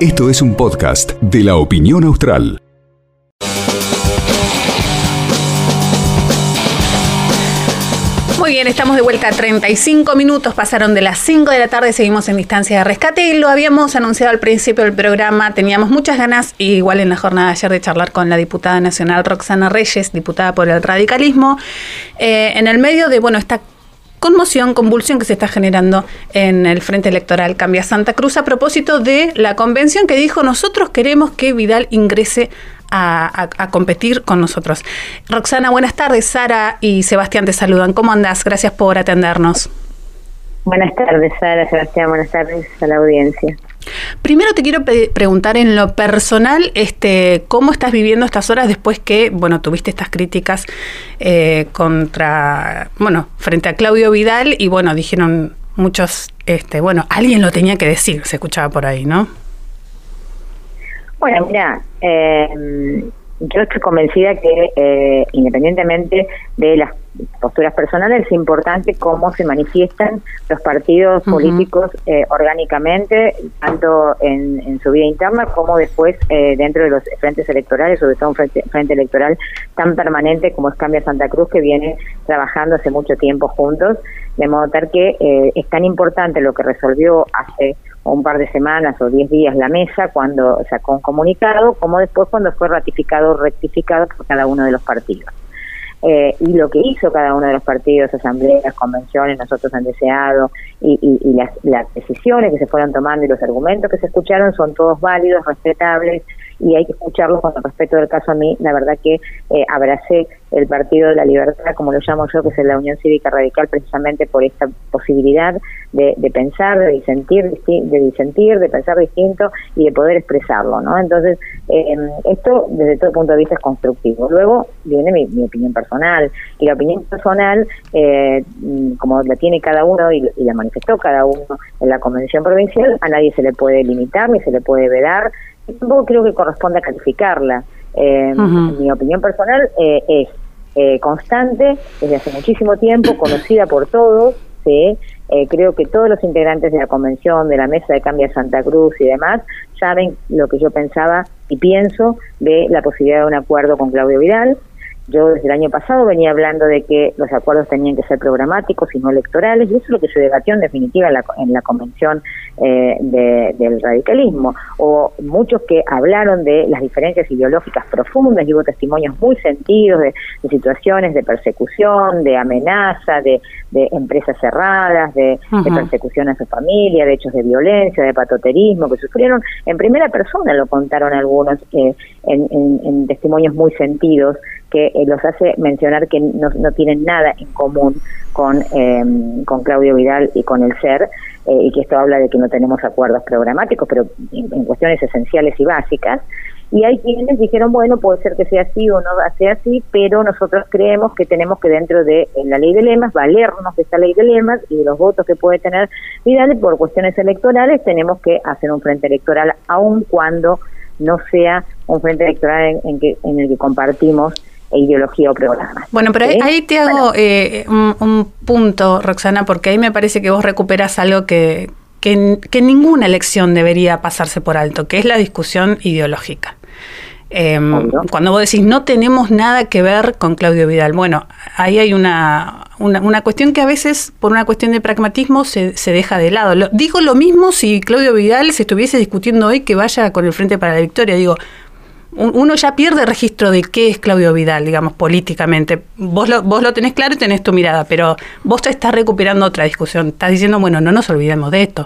Esto es un podcast de la opinión austral. Muy bien, estamos de vuelta. 35 minutos pasaron de las 5 de la tarde, seguimos en distancia de rescate y lo habíamos anunciado al principio del programa. Teníamos muchas ganas, igual en la jornada de ayer, de charlar con la diputada nacional Roxana Reyes, diputada por el radicalismo, eh, en el medio de, bueno, esta conmoción, convulsión que se está generando en el Frente Electoral Cambia Santa Cruz a propósito de la convención que dijo nosotros queremos que Vidal ingrese a, competir con nosotros. Roxana, buenas tardes. Sara y Sebastián te saludan. ¿Cómo andas? Gracias por atendernos. Buenas tardes, Sara, Sebastián. Buenas tardes a la audiencia. Primero te quiero preguntar en lo personal, este, ¿cómo estás viviendo estas horas después que, bueno, tuviste estas críticas eh, contra, bueno, frente a Claudio Vidal y bueno, dijeron muchos, este, bueno, alguien lo tenía que decir, se escuchaba por ahí, ¿no? Bueno, mira, eh, yo estoy convencida que eh, independientemente de las posturas personales es importante cómo se manifiestan los partidos políticos eh, orgánicamente, tanto en, su vida interna como después dentro de los frentes electorales, sobre todo un frente, frente, electoral tan permanente como es Cambia Santa Cruz, que viene trabajando hace mucho tiempo juntos, de modo tal que es tan importante lo que resolvió hace un par de semanas o diez días la mesa cuando sacó un comunicado, como después cuando fue ratificado o rectificado por cada uno de los partidos. Eh, y lo que hizo cada uno de los partidos, asambleas, convenciones, nosotros han deseado, y, y, las, las, decisiones que se fueron tomando y los argumentos que se escucharon son todos válidos, respetables, y hay que escucharlos con respecto del caso a mí. La verdad que eh, abracé el Partido de la Libertad, como lo llamo yo, que es la Unión Cívica Radical, precisamente por esta posibilidad de, de pensar, de disentir, de disentir, de pensar distinto y de poder expresarlo, ¿no? Entonces, eh, esto desde todo punto de vista es constructivo. Luego viene mi, opinión personal, y la opinión personal, eh, como la tiene cada uno y, y la manifestó cada uno en la Convención Provincial, a nadie se le puede limitar ni se le puede vedar, tampoco creo que corresponde a calificarla. Eh, Mi opinión personal eh, es eh, constante, desde hace muchísimo tiempo, conocida por todos. ¿sí? Eh, creo que todos los integrantes de la convención, de la mesa de cambio de Santa Cruz y demás, saben lo que yo pensaba y pienso de la posibilidad de un acuerdo con Claudio Vidal. Yo desde el año pasado venía hablando de que los acuerdos tenían que ser programáticos y no electorales, y eso es lo que se debatió en definitiva en la, en la convención eh, del radicalismo. O muchos que hablaron de las diferencias ideológicas profundas, y hubo testimonios muy sentidos de, situaciones de persecución, de amenaza, de, empresas cerradas, de, persecución a su familia, de hechos de violencia, de patoterismo que sufrieron en primera persona, lo contaron algunos eh, en, en testimonios muy sentidos que eh, los hace mencionar que no, tienen nada en común con, em, con Claudio Vidal y con el SER, eh, y que esto habla de que no tenemos acuerdos programáticos, pero en, cuestiones esenciales y básicas. Y hay quienes dijeron, bueno, puede ser que sea así o no sea así, pero nosotros creemos que tenemos que dentro de la ley de lemas, valernos de esta ley de lemas y de los votos que puede tener Vidal por cuestiones electorales, tenemos que hacer un frente electoral, aun cuando no sea un frente electoral en, que, en el que compartimos ideología o programa. Bueno, pero ahí te hago eh, un, punto, Roxana, porque ahí me parece que vos recuperas algo que, que, ninguna elección debería pasarse por alto, que es la discusión ideológica. Em, cuando vos decís no tenemos nada que ver con Claudio Vidal, bueno, ahí hay una, una, cuestión que a veces por una cuestión de pragmatismo se, se deja de lado. digo lo mismo si Claudio Vidal se estuviese discutiendo hoy que vaya con el Frente para la Victoria. Digo, uno ya pierde registro de qué es Claudio Vidal, digamos, políticamente. Vos lo, vos lo tenés claro y tenés tu mirada, pero vos te estás recuperando otra discusión. Estás diciendo, bueno, no nos olvidemos de esto.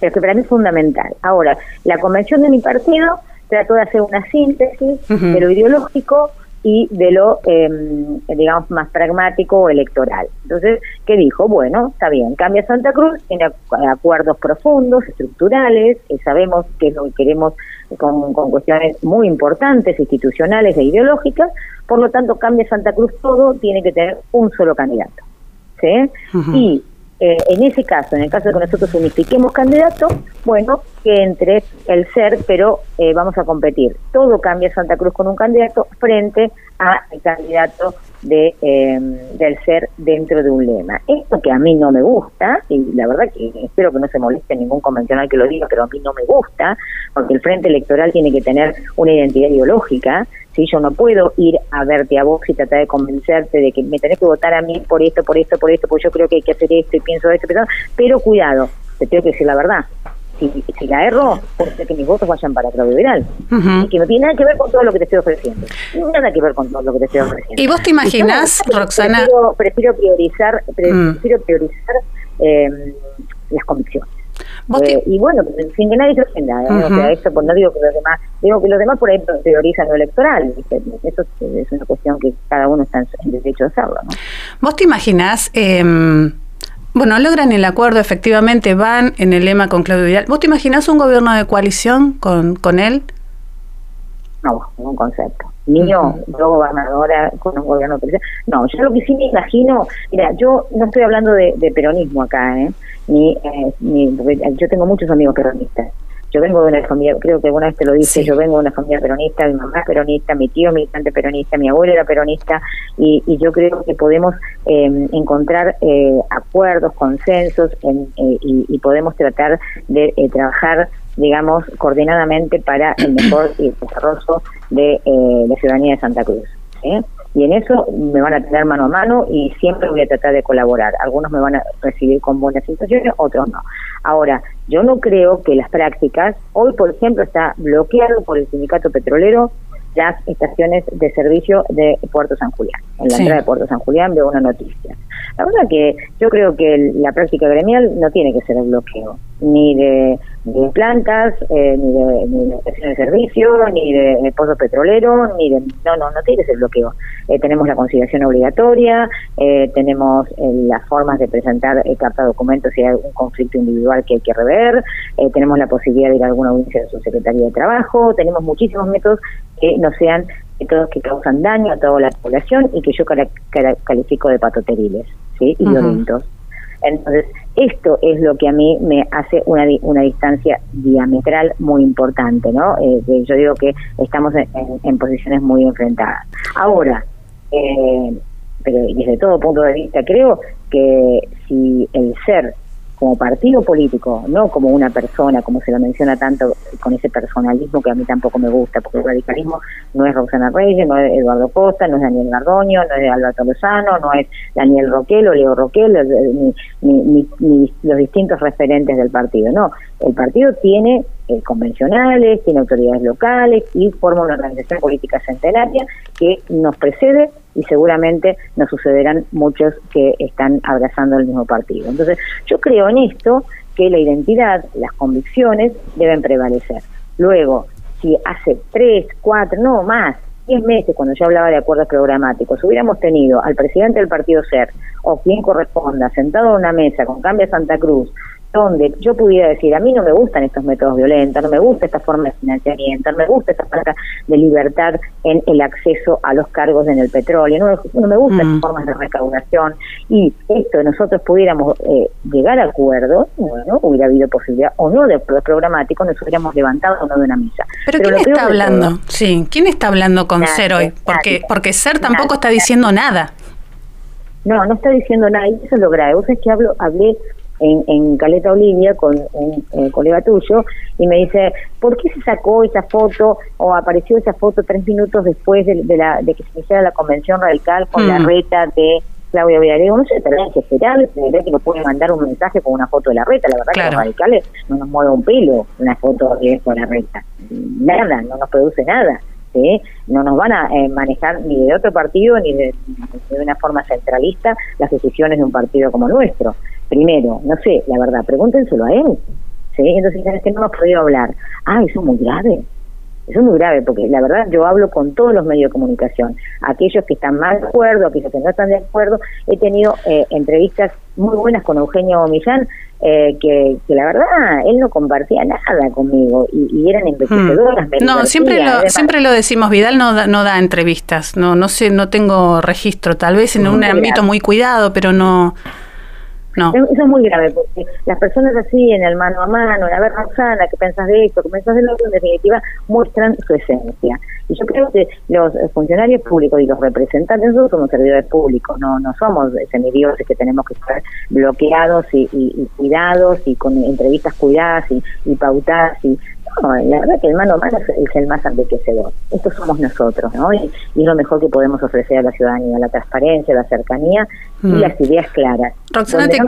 Pero que para mí es fundamental. Ahora, la convención de mi partido trató de hacer una síntesis de lo ideológico y de lo, em, digamos, más pragmático o electoral. Entonces, ¿qué dijo? Bueno, está bien, cambia Santa Cruz, tiene acuerdos profundos, estructurales, eh, sabemos que es lo que queremos con, cuestiones muy importantes, institucionales e ideológicas, por lo tanto, cambia Santa Cruz todo, tiene que tener un solo candidato. ¿sí? Y eh, en ese caso, en el caso de que nosotros unifiquemos candidatos, bueno, que entre el ser, pero eh, vamos a competir. Todo cambia Santa Cruz con un candidato frente al candidato de, em, del ser dentro de un lema. Esto que a mí no me gusta, y la verdad que espero que no se moleste ningún convencional que lo diga, pero a mí no me gusta, porque el frente electoral tiene que tener una identidad ideológica, si yo no puedo ir a verte a vos y tratar de convencerte de que me tenés que votar a mí por esto, por esto, por esto, porque yo creo que hay que hacer esto y pienso esto, pero cuidado, te tengo que decir la verdad si, la erro, puede ser que mis votos vayan para Claudio Viral. Y que no tiene nada que ver con todo lo que te estoy ofreciendo. Nada que ver con todo lo que te estoy ofreciendo. ¿Y vos te imaginas, Roxana? Prefiero, priorizar, mm. prefiero priorizar em, las convicciones. Eh, y bueno, sin que nadie se ofenda, ¿eh? o sea, eso pues no digo que los demás, digo que los demás por ahí priorizan lo electoral, eso es una cuestión que cada uno está en derecho de hacerlo. ¿no? ¿Vos te imaginás eh, bueno, logran el acuerdo, efectivamente van en el lema con Claudio Vidal. ¿Vos te imaginás un gobierno de coalición con, con él? No, ningún concepto. Ni yo, yo gobernadora con un gobierno de coalición. No, yo lo que sí me imagino, mira, yo no estoy hablando de, peronismo acá, ¿eh? Ni, eh, ni, yo tengo muchos amigos peronistas yo vengo de una familia, creo que alguna vez te lo dije, yo vengo de una familia peronista, mi mamá es peronista, mi tío militante peronista, mi abuelo era peronista, y, yo creo que podemos em, encontrar eh, acuerdos, consensos, en, eh, y, podemos tratar de eh, trabajar digamos, coordinadamente para el mejor desarrollo de la ciudadanía de Santa Cruz. Y en eso me van a tener mano a mano y siempre voy a tratar de colaborar. Algunos me van a recibir con buenas situaciones, otros no. Ahora, yo no creo que las prácticas, hoy por ejemplo está bloqueado por el sindicato petrolero las estaciones de servicio de Puerto San Julián. En la entrada de Puerto San Julián veo una noticia. La verdad que yo creo que la práctica gremial no tiene que ser el bloqueo, ni de, plantas, eh, ni, de, ni de estaciones de servicio, ni de, pozos petroleros, ni de... No, no, no tiene que ser bloqueo. Eh, tenemos la conciliación obligatoria, eh, tenemos las formas de presentar carta documentos si hay algún conflicto individual que hay que rever, tenemos la posibilidad de ir a alguna audiencia de su Secretaría de Trabajo, tenemos muchísimos métodos que no sean métodos que causan daño a toda la población y que yo califico de patoteriles ¿sí? y violentos. Entonces, esto es lo que a mí me hace una, una distancia diametral muy importante, ¿no? Eh, yo digo que estamos en, posiciones muy enfrentadas. Ahora, eh, pero desde todo punto de vista, creo que si el ser como partido político, no como una persona, como se lo menciona tanto con ese personalismo que a mí tampoco me gusta, porque el radicalismo no es Roxana Reyes, no es Eduardo Costa, no es Daniel Gardoño, no es Alberto Lozano, no es Daniel Roquel o Leo Roquel, ni, ni, los distintos referentes del partido. No, el partido tiene eh, convencionales, tiene autoridades locales y forma una organización política centenaria que nos precede y seguramente nos sucederán muchos que están abrazando el mismo partido. Entonces, yo creo en esto que la identidad, las convicciones deben prevalecer. Luego, si hace tres, cuatro, no más, diez meses, cuando yo hablaba de acuerdos programáticos, hubiéramos tenido al presidente del partido SER o quien corresponda sentado en una mesa con Cambia Santa Cruz donde yo pudiera decir, a mí no me gustan estos métodos violentos, no me gusta esta forma de financiamiento, no me gusta esta falta de libertad en el acceso a los cargos en el petróleo, no, me gustan estas mm. formas de recaudación, y esto nosotros pudiéramos eh, llegar a acuerdos, bueno, hubiera habido posibilidad o no de programático, nos hubiéramos levantado o no de una misa. Pero, ¿quién está hablando? sí, ¿quién está hablando con Ser hoy? Porque, porque Ser tampoco está diciendo nada. No, no está diciendo nada, y eso es lo grave. Vos es que hablo, hablé en, en Caleta Olivia con un eh, colega tuyo y me dice, ¿por qué se sacó esa foto o apareció esa foto tres minutos después de, la, de que se hiciera la convención radical con la mm. reta de Claudia Villarreal? No sé, tenés que esperar, que nos puede mandar un mensaje con una foto de la reta. La verdad que los radicales no nos mueve un pelo una foto de con la reta. Nada, no nos produce nada. ¿sí? No nos van a eh, manejar ni de otro partido ni de, de una forma centralista las decisiones de un partido como nuestro. Primero, no sé, la verdad, pregúntenselo a él. ¿sí? Entonces, ¿sabes que no hemos podido hablar? Ah, eso es muy grave. Eso es muy grave, porque la verdad yo hablo con todos los medios de comunicación. Aquellos que están más de acuerdo, aquellos que no están de acuerdo. He tenido eh, entrevistas muy buenas con Eugenio Millán, eh, que, la verdad él no compartía nada conmigo y, eran envejecedoras. Hmm. No, siempre lo, siempre lo decimos, Vidal no da, no da entrevistas, no, no sé, no tengo registro, tal vez en un ámbito muy cuidado, pero no No. Eso es muy grave, porque las personas así, en el mano a mano, en a ver, Roxana, ¿qué pensás de esto? ¿Qué pensás de lo otro? En definitiva, muestran su esencia. Y yo creo que los funcionarios públicos y los representantes, nosotros somos servidores públicos, no no somos semidioses que tenemos que estar bloqueados y, cuidados y con entrevistas cuidadas y, pautadas y no, la verdad que el mano a mano es, el más enriquecedor. Estos somos nosotros, ¿no? Y, y, es lo mejor que podemos ofrecer a la ciudadanía, la transparencia, la cercanía y mm. las ideas claras. Roxana, te,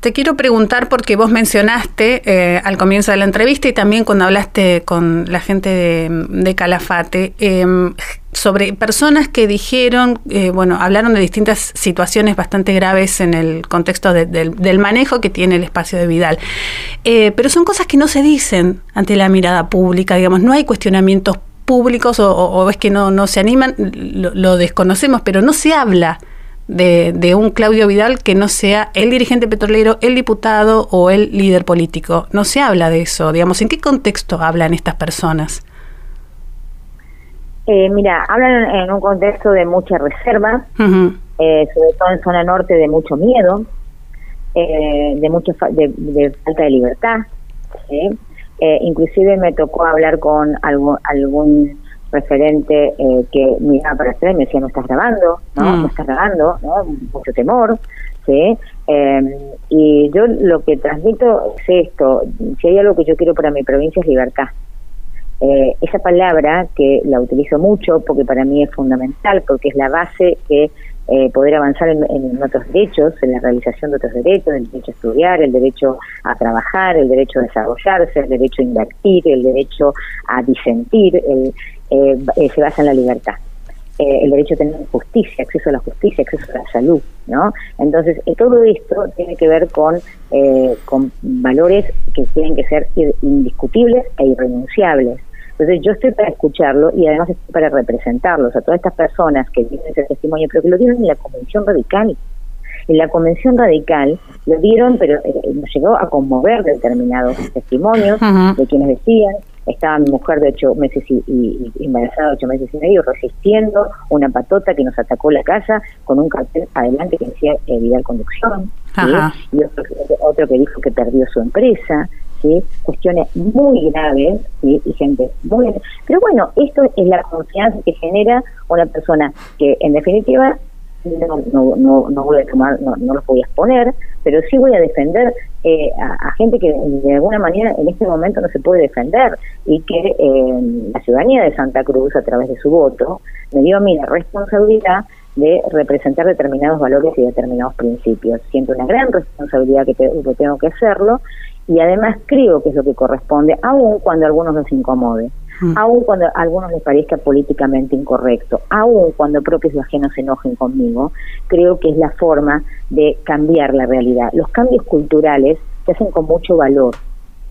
te, quiero preguntar porque vos mencionaste eh, al comienzo de la entrevista y también cuando hablaste con la gente de, Calafate em, sobre personas que dijeron, eh, bueno, hablaron de distintas situaciones bastante graves en el contexto del manejo que tiene el espacio de Vidal. Eh, pero son cosas que no se dicen ante la mirada pública, digamos, no hay cuestionamientos públicos o, es que no, no se animan, lo desconocemos, pero no se habla de, un Claudio Vidal que no sea el dirigente petrolero, el diputado o el líder político. No se habla de eso, digamos, ¿en qué contexto hablan estas personas? Eh, mira, hablan en un contexto de mucha reserva, eh, sobre todo en zona norte de mucho miedo, eh, de mucha de, falta de libertad. inclusive me tocó hablar con algún referente eh, que miraba para atrás y me decía, no estás grabando, ¿no? Mm. No estás grabando, ¿no? Mucho temor, ¿sí? Em, y yo lo que transmito es esto, si hay algo que yo quiero para mi provincia es libertad. Eh, esa palabra que la utilizo mucho porque para mí es fundamental, porque es la base que eh, poder avanzar en, en, otros derechos, en la realización de otros derechos, el derecho a estudiar, el derecho a trabajar, el derecho a desarrollarse, el derecho a invertir, el derecho a disentir, el, eh, eh, se basa en la libertad. Eh, el derecho a tener justicia, acceso a la justicia, acceso a la salud, ¿no? Entonces, todo esto tiene que ver con, con valores que tienen que ser indiscutibles e irrenunciables. Entonces, yo estoy para escucharlo y además estoy para representarlos a todas estas personas que tienen ese testimonio, pero que lo tienen en la Convención Radical. En la Convención Radical lo dieron, pero nos llegó a conmover determinados testimonios de quienes decían estaba mi mujer de ocho meses y, embarazada de ocho meses y medio resistiendo una patota que nos atacó la casa con un cartel adelante que decía eh, Vidal Conducción y otro, que dijo que perdió su empresa ¿sí? cuestiones muy graves y gente muy pero bueno esto es la confianza que genera una persona que en definitiva no, no, no, voy a tomar, no, no los voy a exponer, pero sí voy a defender eh, a, gente que de alguna manera en este momento no se puede defender y que eh, la ciudadanía de Santa Cruz, a través de su voto, me dio a mí la responsabilidad de representar determinados valores y determinados principios. Siento una gran responsabilidad que, que tengo que hacerlo y además creo que es lo que corresponde, aun cuando algunos nos incomode. Mm. aun cuando a algunos les parezca políticamente incorrecto, aun cuando propios y ajenos se enojen conmigo, creo que es la forma de cambiar la realidad. Los cambios culturales se hacen con mucho valor,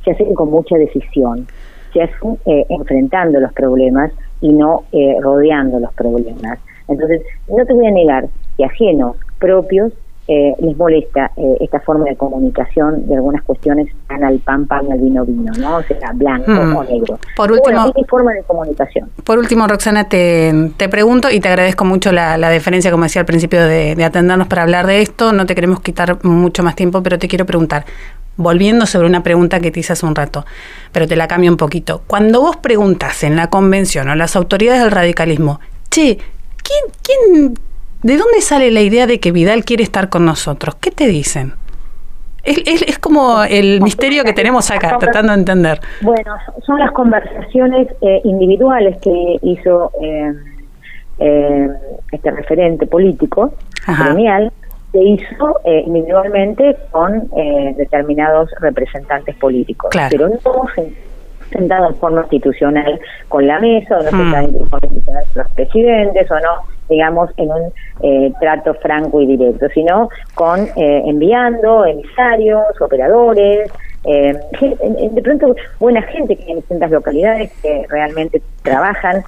se hacen con mucha decisión, se hacen eh, enfrentando los problemas y no eh, rodeando los problemas. Entonces, no te voy a negar que ajenos, propios, eh, les molesta eh, esta forma de comunicación de algunas cuestiones tan al pan, pan, al vino, vino, ¿no? O sea, blanco hmm. o negro. Por último, forma de comunicación. Por último, Roxana, te, te pregunto y te agradezco mucho la, la deferencia, como decía al principio, de, de atendernos para hablar de esto. No te queremos quitar mucho más tiempo, pero te quiero preguntar, volviendo sobre una pregunta que te hice hace un rato, pero te la cambio un poquito. Cuando vos preguntas en la convención o las autoridades del radicalismo, che, ¿quién, quién ¿De dónde sale la idea de que Vidal quiere estar con nosotros? ¿Qué te dicen? Es, es, como el misterio que tenemos acá, tratando de entender. Bueno, son las conversaciones eh, individuales que hizo eh, eh, este referente político, gremial, se hizo individualmente con determinados representantes políticos, pero no sentado en forma institucional con la mesa, o no sentado en forma institucional con los presidentes, o no digamos, en un eh, trato franco y directo, sino con eh, enviando emisarios, operadores, eh, de pronto buena gente que en distintas localidades que realmente trabajan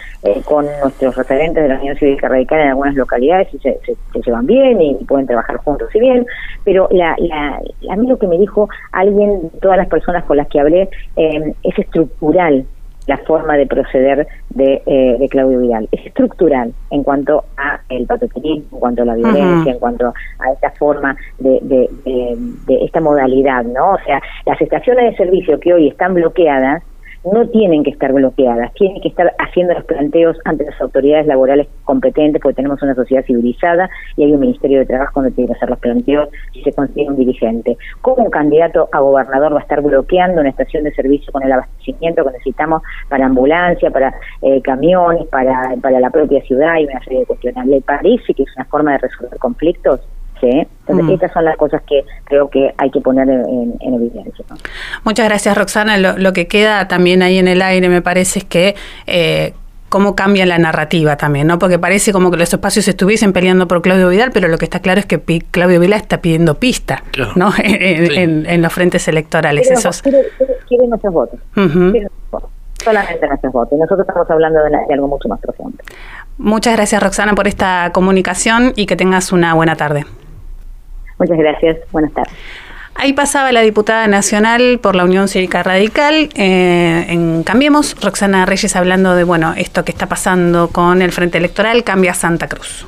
con nuestros referentes de la Unión Cívica Radical en algunas localidades y se, llevan bien y pueden trabajar juntos y bien, pero la, la, a mí lo que me dijo alguien, todas las personas con las que hablé, es estructural la forma de proceder de, eh, de Claudio Vidal. Es estructural en cuanto a el patriotismo, en cuanto a la violencia, en cuanto a esta forma de, de, de esta modalidad, ¿no? O sea, las estaciones de servicio que hoy están bloqueadas no tienen que estar bloqueadas, tienen que estar haciendo los planteos ante las autoridades laborales competentes, porque tenemos una sociedad civilizada y hay un Ministerio de Trabajo donde tiene que hacer los planteos si se consigue un dirigente. ¿Cómo un candidato a gobernador va a estar bloqueando una estación de servicio con el abastecimiento que necesitamos para ambulancia, para eh, camiones, para, para la propia ciudad y una serie de cuestiones? ¿Le parece que es una forma de resolver conflictos? Entonces, mm. estas son las cosas que creo que hay que poner en, evidencia. Muchas gracias, Roxana. Lo, que queda también ahí en el aire, me parece, es que... Eh, cómo cambia la narrativa también, ¿no? Porque parece como que los espacios estuviesen peleando por Claudio Vidal, pero lo que está claro es que Claudio Vidal está pidiendo pista, ¿no? En, los frentes electorales. Esos... quieren nuestros votos. Solamente nuestros votos. Nosotros estamos hablando de, de algo mucho más profundo. Muchas gracias, Roxana, por esta comunicación y que tengas una buena tarde. Muchas gracias. Buenas tardes. Ahí pasaba la diputada nacional por la Unión Cívica Radical eh, en Cambiemos, Roxana Reyes hablando de bueno esto que está pasando con el Frente Electoral Cambia Santa Cruz.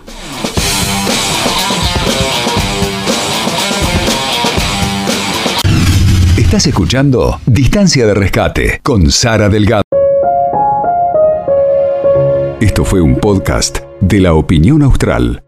Estás escuchando Distancia de Rescate con Sara Delgado. Esto fue un podcast de la opinión austral.